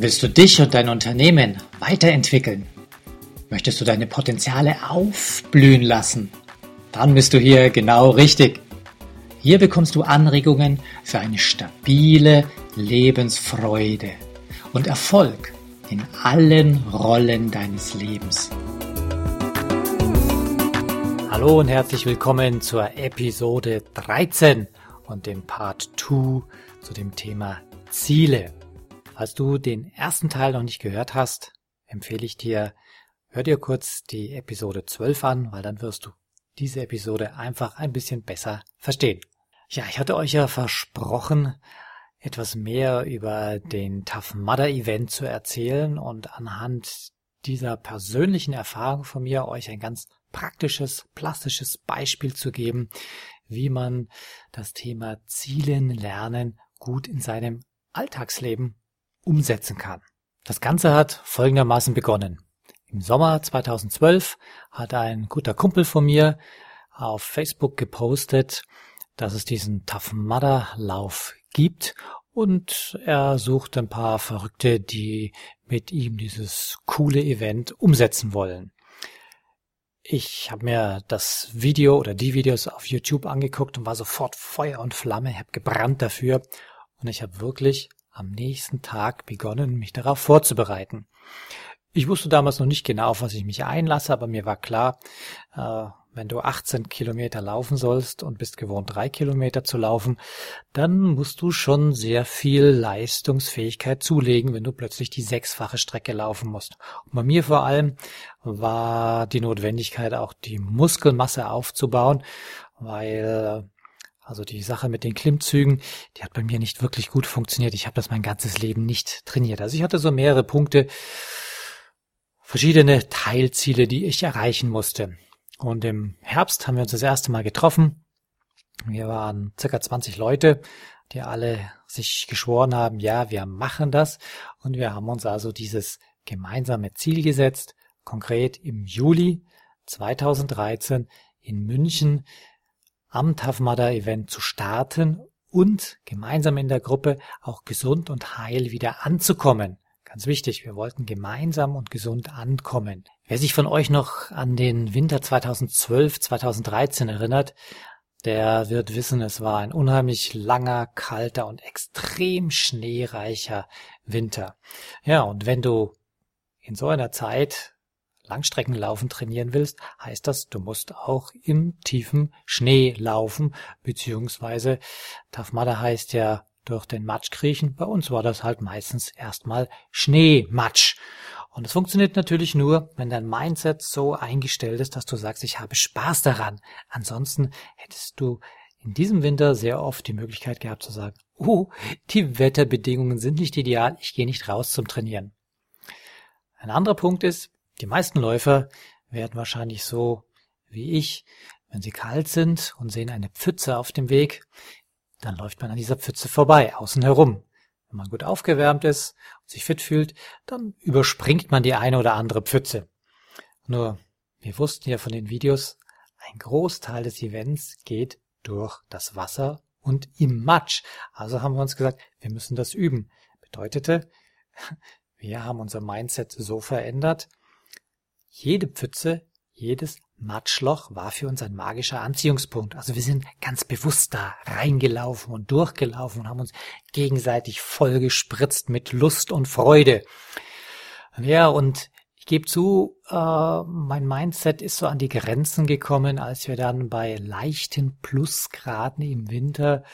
Willst du dich und dein Unternehmen weiterentwickeln? Möchtest du deine Potenziale aufblühen lassen? Dann bist du hier genau richtig. Hier bekommst du Anregungen für eine stabile Lebensfreude und Erfolg in allen Rollen deines Lebens. Hallo und herzlich willkommen zur Episode 13 und dem Part 2 zu dem Thema Ziele. Falls du den ersten Teil noch nicht gehört hast, empfehle ich dir, hör dir kurz die Episode 12 an, weil dann wirst du diese Episode einfach ein bisschen besser verstehen. Ja, ich hatte euch ja versprochen, etwas mehr über den Tough Mudder Event zu erzählen und anhand dieser persönlichen Erfahrung von mir euch ein ganz praktisches, plastisches Beispiel zu geben, wie man das Thema Zielen lernen gut in seinem Alltagsleben umsetzen kann. Das Ganze hat folgendermaßen begonnen. Im Sommer 2012 hat ein guter Kumpel von mir auf Facebook gepostet, dass es diesen Tough Mudder Lauf gibt und er sucht ein paar Verrückte, die mit ihm dieses coole Event umsetzen wollen. Ich habe mir das Video oder die Videos auf YouTube angeguckt und war sofort Feuer und Flamme, habe gebrannt dafür und ich habe wirklich am nächsten Tag begonnen, mich darauf vorzubereiten. Ich wusste damals noch nicht genau, auf was ich mich einlasse, aber mir war klar, äh, wenn du 18 Kilometer laufen sollst und bist gewohnt, drei Kilometer zu laufen, dann musst du schon sehr viel Leistungsfähigkeit zulegen, wenn du plötzlich die sechsfache Strecke laufen musst. Und bei mir vor allem war die Notwendigkeit auch die Muskelmasse aufzubauen, weil also die Sache mit den Klimmzügen, die hat bei mir nicht wirklich gut funktioniert. Ich habe das mein ganzes Leben nicht trainiert. Also ich hatte so mehrere Punkte, verschiedene Teilziele, die ich erreichen musste. Und im Herbst haben wir uns das erste Mal getroffen. Wir waren circa 20 Leute, die alle sich geschworen haben, ja, wir machen das. Und wir haben uns also dieses gemeinsame Ziel gesetzt, konkret im Juli 2013 in München am Mudder Event zu starten und gemeinsam in der Gruppe auch gesund und heil wieder anzukommen. Ganz wichtig, wir wollten gemeinsam und gesund ankommen. Wer sich von euch noch an den Winter 2012, 2013 erinnert, der wird wissen, es war ein unheimlich langer, kalter und extrem schneereicher Winter. Ja, und wenn du in so einer Zeit Langstreckenlaufen trainieren willst, heißt das, du musst auch im tiefen Schnee laufen, beziehungsweise Mudder heißt ja durch den Matsch kriechen. Bei uns war das halt meistens erstmal Schneematsch. Und es funktioniert natürlich nur, wenn dein Mindset so eingestellt ist, dass du sagst, ich habe Spaß daran. Ansonsten hättest du in diesem Winter sehr oft die Möglichkeit gehabt zu sagen, oh, die Wetterbedingungen sind nicht ideal, ich gehe nicht raus zum Trainieren. Ein anderer Punkt ist, die meisten Läufer werden wahrscheinlich so wie ich, wenn sie kalt sind und sehen eine Pfütze auf dem Weg, dann läuft man an dieser Pfütze vorbei, außen herum. Wenn man gut aufgewärmt ist und sich fit fühlt, dann überspringt man die eine oder andere Pfütze. Nur, wir wussten ja von den Videos, ein Großteil des Events geht durch das Wasser und im Matsch. Also haben wir uns gesagt, wir müssen das üben. Bedeutete, wir haben unser Mindset so verändert, jede Pfütze, jedes Matschloch war für uns ein magischer Anziehungspunkt. Also wir sind ganz bewusst da reingelaufen und durchgelaufen und haben uns gegenseitig vollgespritzt mit Lust und Freude. Ja, und ich gebe zu, äh, mein Mindset ist so an die Grenzen gekommen, als wir dann bei leichten Plusgraden im Winter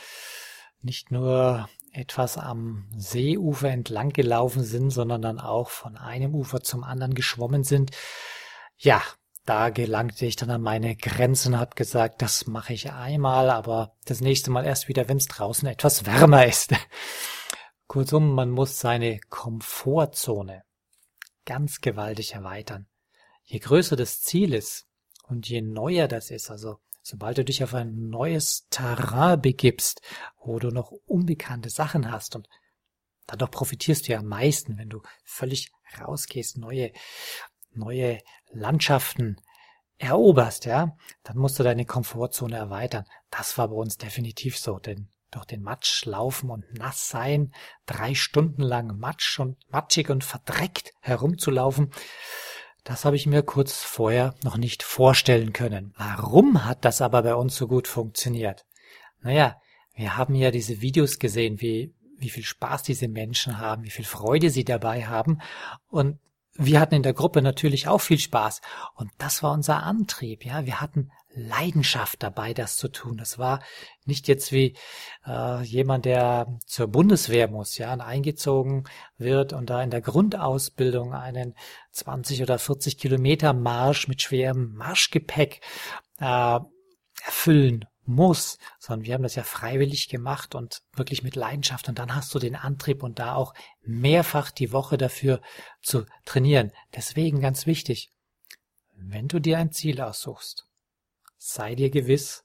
nicht nur etwas am Seeufer entlang gelaufen sind, sondern dann auch von einem Ufer zum anderen geschwommen sind. Ja, da gelangte ich dann an meine Grenzen, hab gesagt, das mache ich einmal, aber das nächste Mal erst wieder, wenn es draußen etwas wärmer ist. Kurzum, man muss seine Komfortzone ganz gewaltig erweitern. Je größer das Ziel ist und je neuer das ist, also sobald du dich auf ein neues Terrain begibst, wo du noch unbekannte Sachen hast und dadurch profitierst du ja am meisten, wenn du völlig rausgehst, neue neue Landschaften eroberst, ja, dann musst du deine Komfortzone erweitern. Das war bei uns definitiv so, denn durch den Matsch laufen und nass sein, drei Stunden lang matsch und matschig und verdreckt herumzulaufen, das habe ich mir kurz vorher noch nicht vorstellen können. Warum hat das aber bei uns so gut funktioniert? Naja, wir haben ja diese Videos gesehen, wie, wie viel Spaß diese Menschen haben, wie viel Freude sie dabei haben. Und wir hatten in der Gruppe natürlich auch viel Spaß. Und das war unser Antrieb, ja. Wir hatten Leidenschaft dabei, das zu tun. Das war nicht jetzt wie äh, jemand, der zur Bundeswehr muss, ja, und eingezogen wird und da in der Grundausbildung einen 20 oder 40 Kilometer Marsch mit schwerem Marschgepäck äh, erfüllen muss, sondern wir haben das ja freiwillig gemacht und wirklich mit Leidenschaft und dann hast du den Antrieb und da auch mehrfach die Woche dafür zu trainieren. Deswegen ganz wichtig, wenn du dir ein Ziel aussuchst, sei dir gewiss,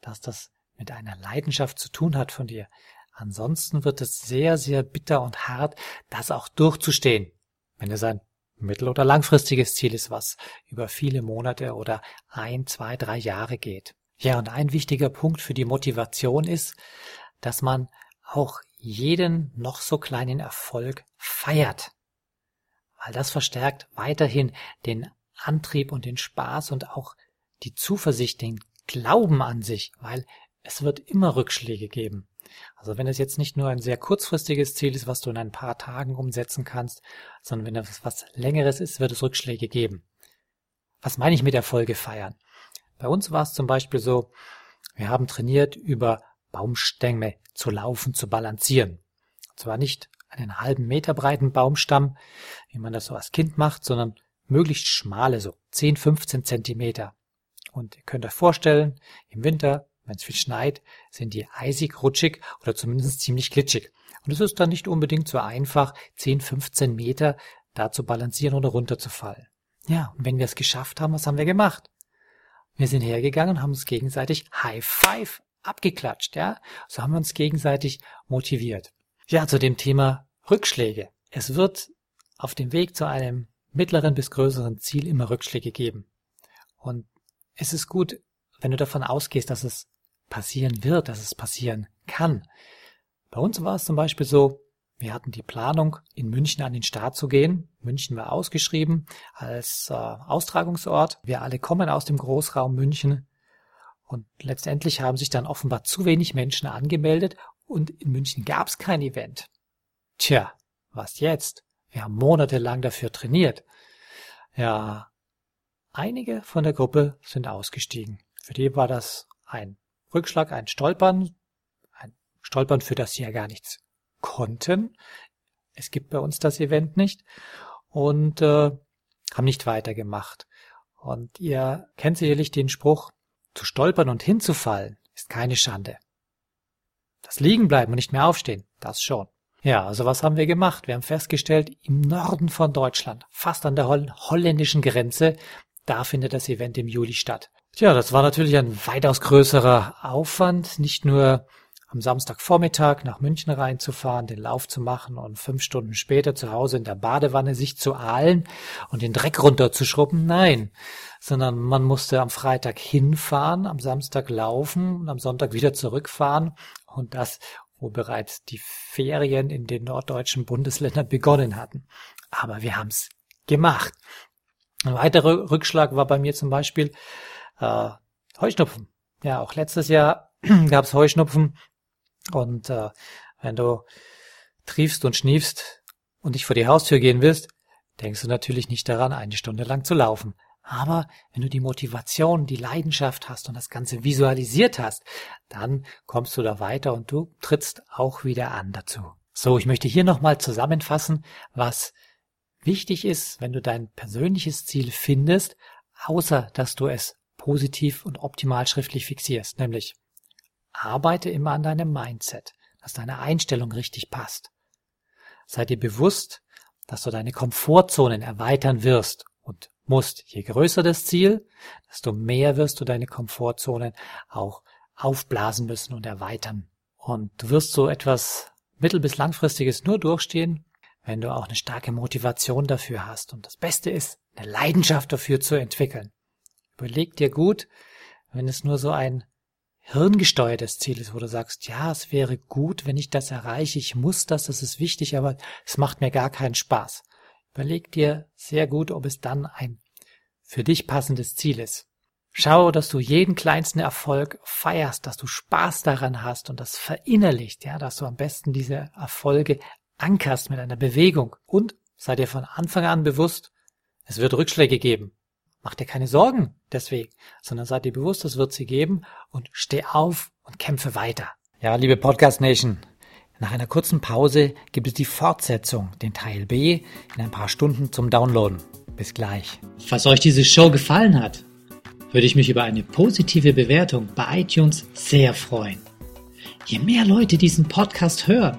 dass das mit einer Leidenschaft zu tun hat von dir. Ansonsten wird es sehr, sehr bitter und hart, das auch durchzustehen, wenn es ein mittel- oder langfristiges Ziel ist, was über viele Monate oder ein, zwei, drei Jahre geht. Ja, und ein wichtiger Punkt für die Motivation ist, dass man auch jeden noch so kleinen Erfolg feiert. Weil das verstärkt weiterhin den Antrieb und den Spaß und auch die Zuversicht, den Glauben an sich, weil es wird immer Rückschläge geben. Also wenn es jetzt nicht nur ein sehr kurzfristiges Ziel ist, was du in ein paar Tagen umsetzen kannst, sondern wenn es was längeres ist, wird es Rückschläge geben. Was meine ich mit Erfolge feiern? Bei uns war es zum Beispiel so, wir haben trainiert, über Baumstämme zu laufen, zu balancieren. Und zwar nicht einen halben Meter breiten Baumstamm, wie man das so als Kind macht, sondern möglichst schmale, so 10, 15 Zentimeter. Und ihr könnt euch vorstellen, im Winter, wenn es viel schneit, sind die eisig, rutschig oder zumindest ziemlich glitschig. Und es ist dann nicht unbedingt so einfach, 10, 15 Meter da zu balancieren oder runterzufallen. Ja, und wenn wir es geschafft haben, was haben wir gemacht? Wir sind hergegangen und haben uns gegenseitig High Five abgeklatscht, ja. So haben wir uns gegenseitig motiviert. Ja, zu dem Thema Rückschläge. Es wird auf dem Weg zu einem mittleren bis größeren Ziel immer Rückschläge geben. Und es ist gut, wenn du davon ausgehst, dass es passieren wird, dass es passieren kann. Bei uns war es zum Beispiel so, wir hatten die Planung, in München an den Start zu gehen. München war ausgeschrieben als äh, Austragungsort. Wir alle kommen aus dem Großraum München. Und letztendlich haben sich dann offenbar zu wenig Menschen angemeldet und in München gab es kein Event. Tja, was jetzt? Wir haben monatelang dafür trainiert. Ja, einige von der Gruppe sind ausgestiegen. Für die war das ein Rückschlag, ein Stolpern, ein Stolpern, für das sie ja gar nichts konnten. Es gibt bei uns das Event nicht und äh, haben nicht weitergemacht. Und ihr kennt sicherlich den Spruch, zu stolpern und hinzufallen ist keine Schande. Das Liegenbleiben und nicht mehr aufstehen, das schon. Ja, also was haben wir gemacht? Wir haben festgestellt, im Norden von Deutschland, fast an der holländischen Grenze, da findet das Event im Juli statt. Tja, das war natürlich ein weitaus größerer Aufwand, nicht nur am Samstagvormittag nach München reinzufahren, den Lauf zu machen und fünf Stunden später zu Hause in der Badewanne sich zu ahlen und den Dreck runterzuschrubben. Nein, sondern man musste am Freitag hinfahren, am Samstag laufen und am Sonntag wieder zurückfahren und das, wo bereits die Ferien in den norddeutschen Bundesländern begonnen hatten. Aber wir haben es gemacht. Ein weiterer Rückschlag war bei mir zum Beispiel äh, Heuschnupfen. Ja, auch letztes Jahr gab es Heuschnupfen und äh, wenn du triefst und schniefst und dich vor die Haustür gehen willst, denkst du natürlich nicht daran, eine Stunde lang zu laufen. Aber wenn du die Motivation, die Leidenschaft hast und das Ganze visualisiert hast, dann kommst du da weiter und du trittst auch wieder an dazu. So, ich möchte hier nochmal zusammenfassen, was wichtig ist, wenn du dein persönliches Ziel findest, außer dass du es positiv und optimal schriftlich fixierst, nämlich Arbeite immer an deinem Mindset, dass deine Einstellung richtig passt. Sei dir bewusst, dass du deine Komfortzonen erweitern wirst und musst. Je größer das Ziel, desto mehr wirst du deine Komfortzonen auch aufblasen müssen und erweitern. Und du wirst so etwas mittel- bis langfristiges nur durchstehen, wenn du auch eine starke Motivation dafür hast. Und das Beste ist, eine Leidenschaft dafür zu entwickeln. Überleg dir gut, wenn es nur so ein hirngesteuertes Ziel ist, wo du sagst, ja, es wäre gut, wenn ich das erreiche, ich muss das, das ist wichtig, aber es macht mir gar keinen Spaß. Überleg dir sehr gut, ob es dann ein für dich passendes Ziel ist. Schau, dass du jeden kleinsten Erfolg feierst, dass du Spaß daran hast und das verinnerlicht, ja, dass du am besten diese Erfolge ankerst mit einer Bewegung und sei dir von Anfang an bewusst, es wird Rückschläge geben. Mach dir keine Sorgen deswegen, sondern sei dir bewusst, es wird sie geben und steh auf und kämpfe weiter. Ja, liebe Podcast Nation, nach einer kurzen Pause gibt es die Fortsetzung, den Teil B, in ein paar Stunden zum Downloaden. Bis gleich. Falls euch diese Show gefallen hat, würde ich mich über eine positive Bewertung bei iTunes sehr freuen. Je mehr Leute diesen Podcast hören,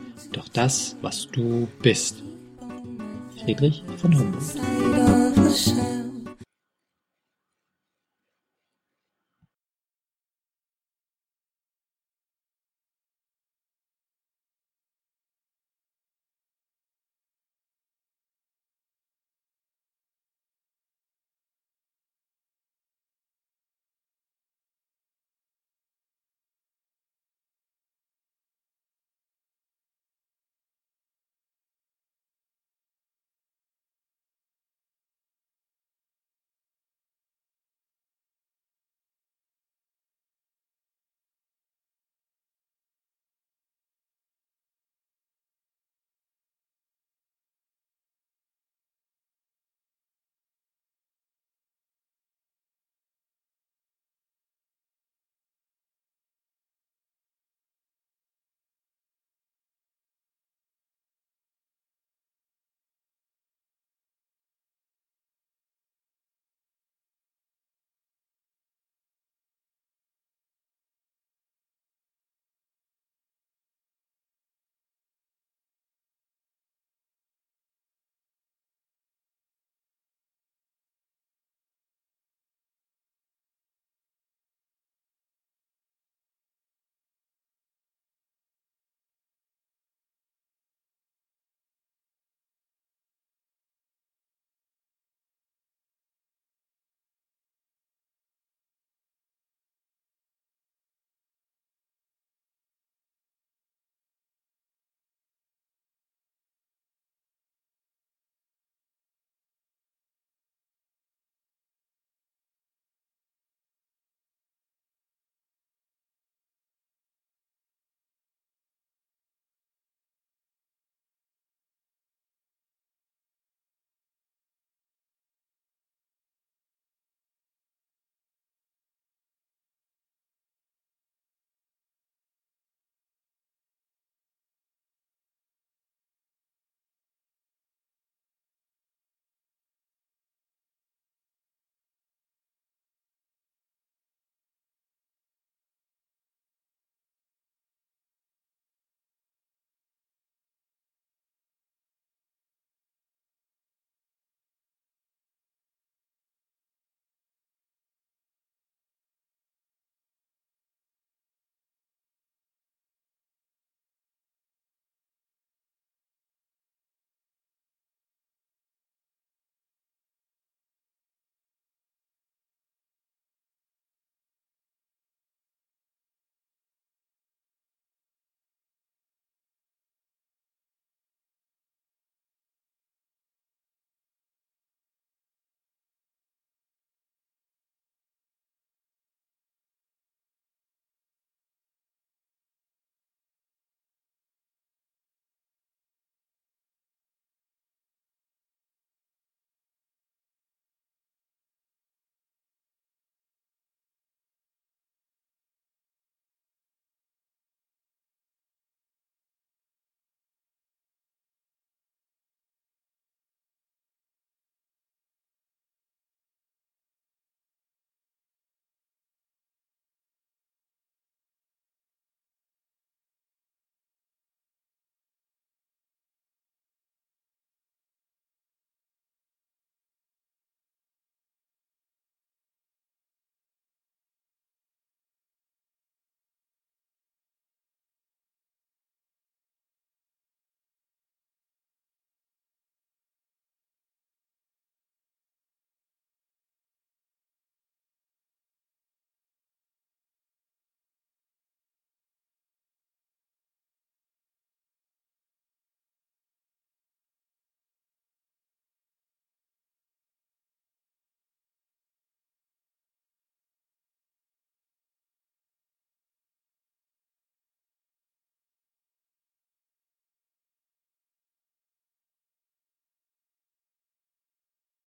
durch das, was du bist. Friedrich von Humboldt.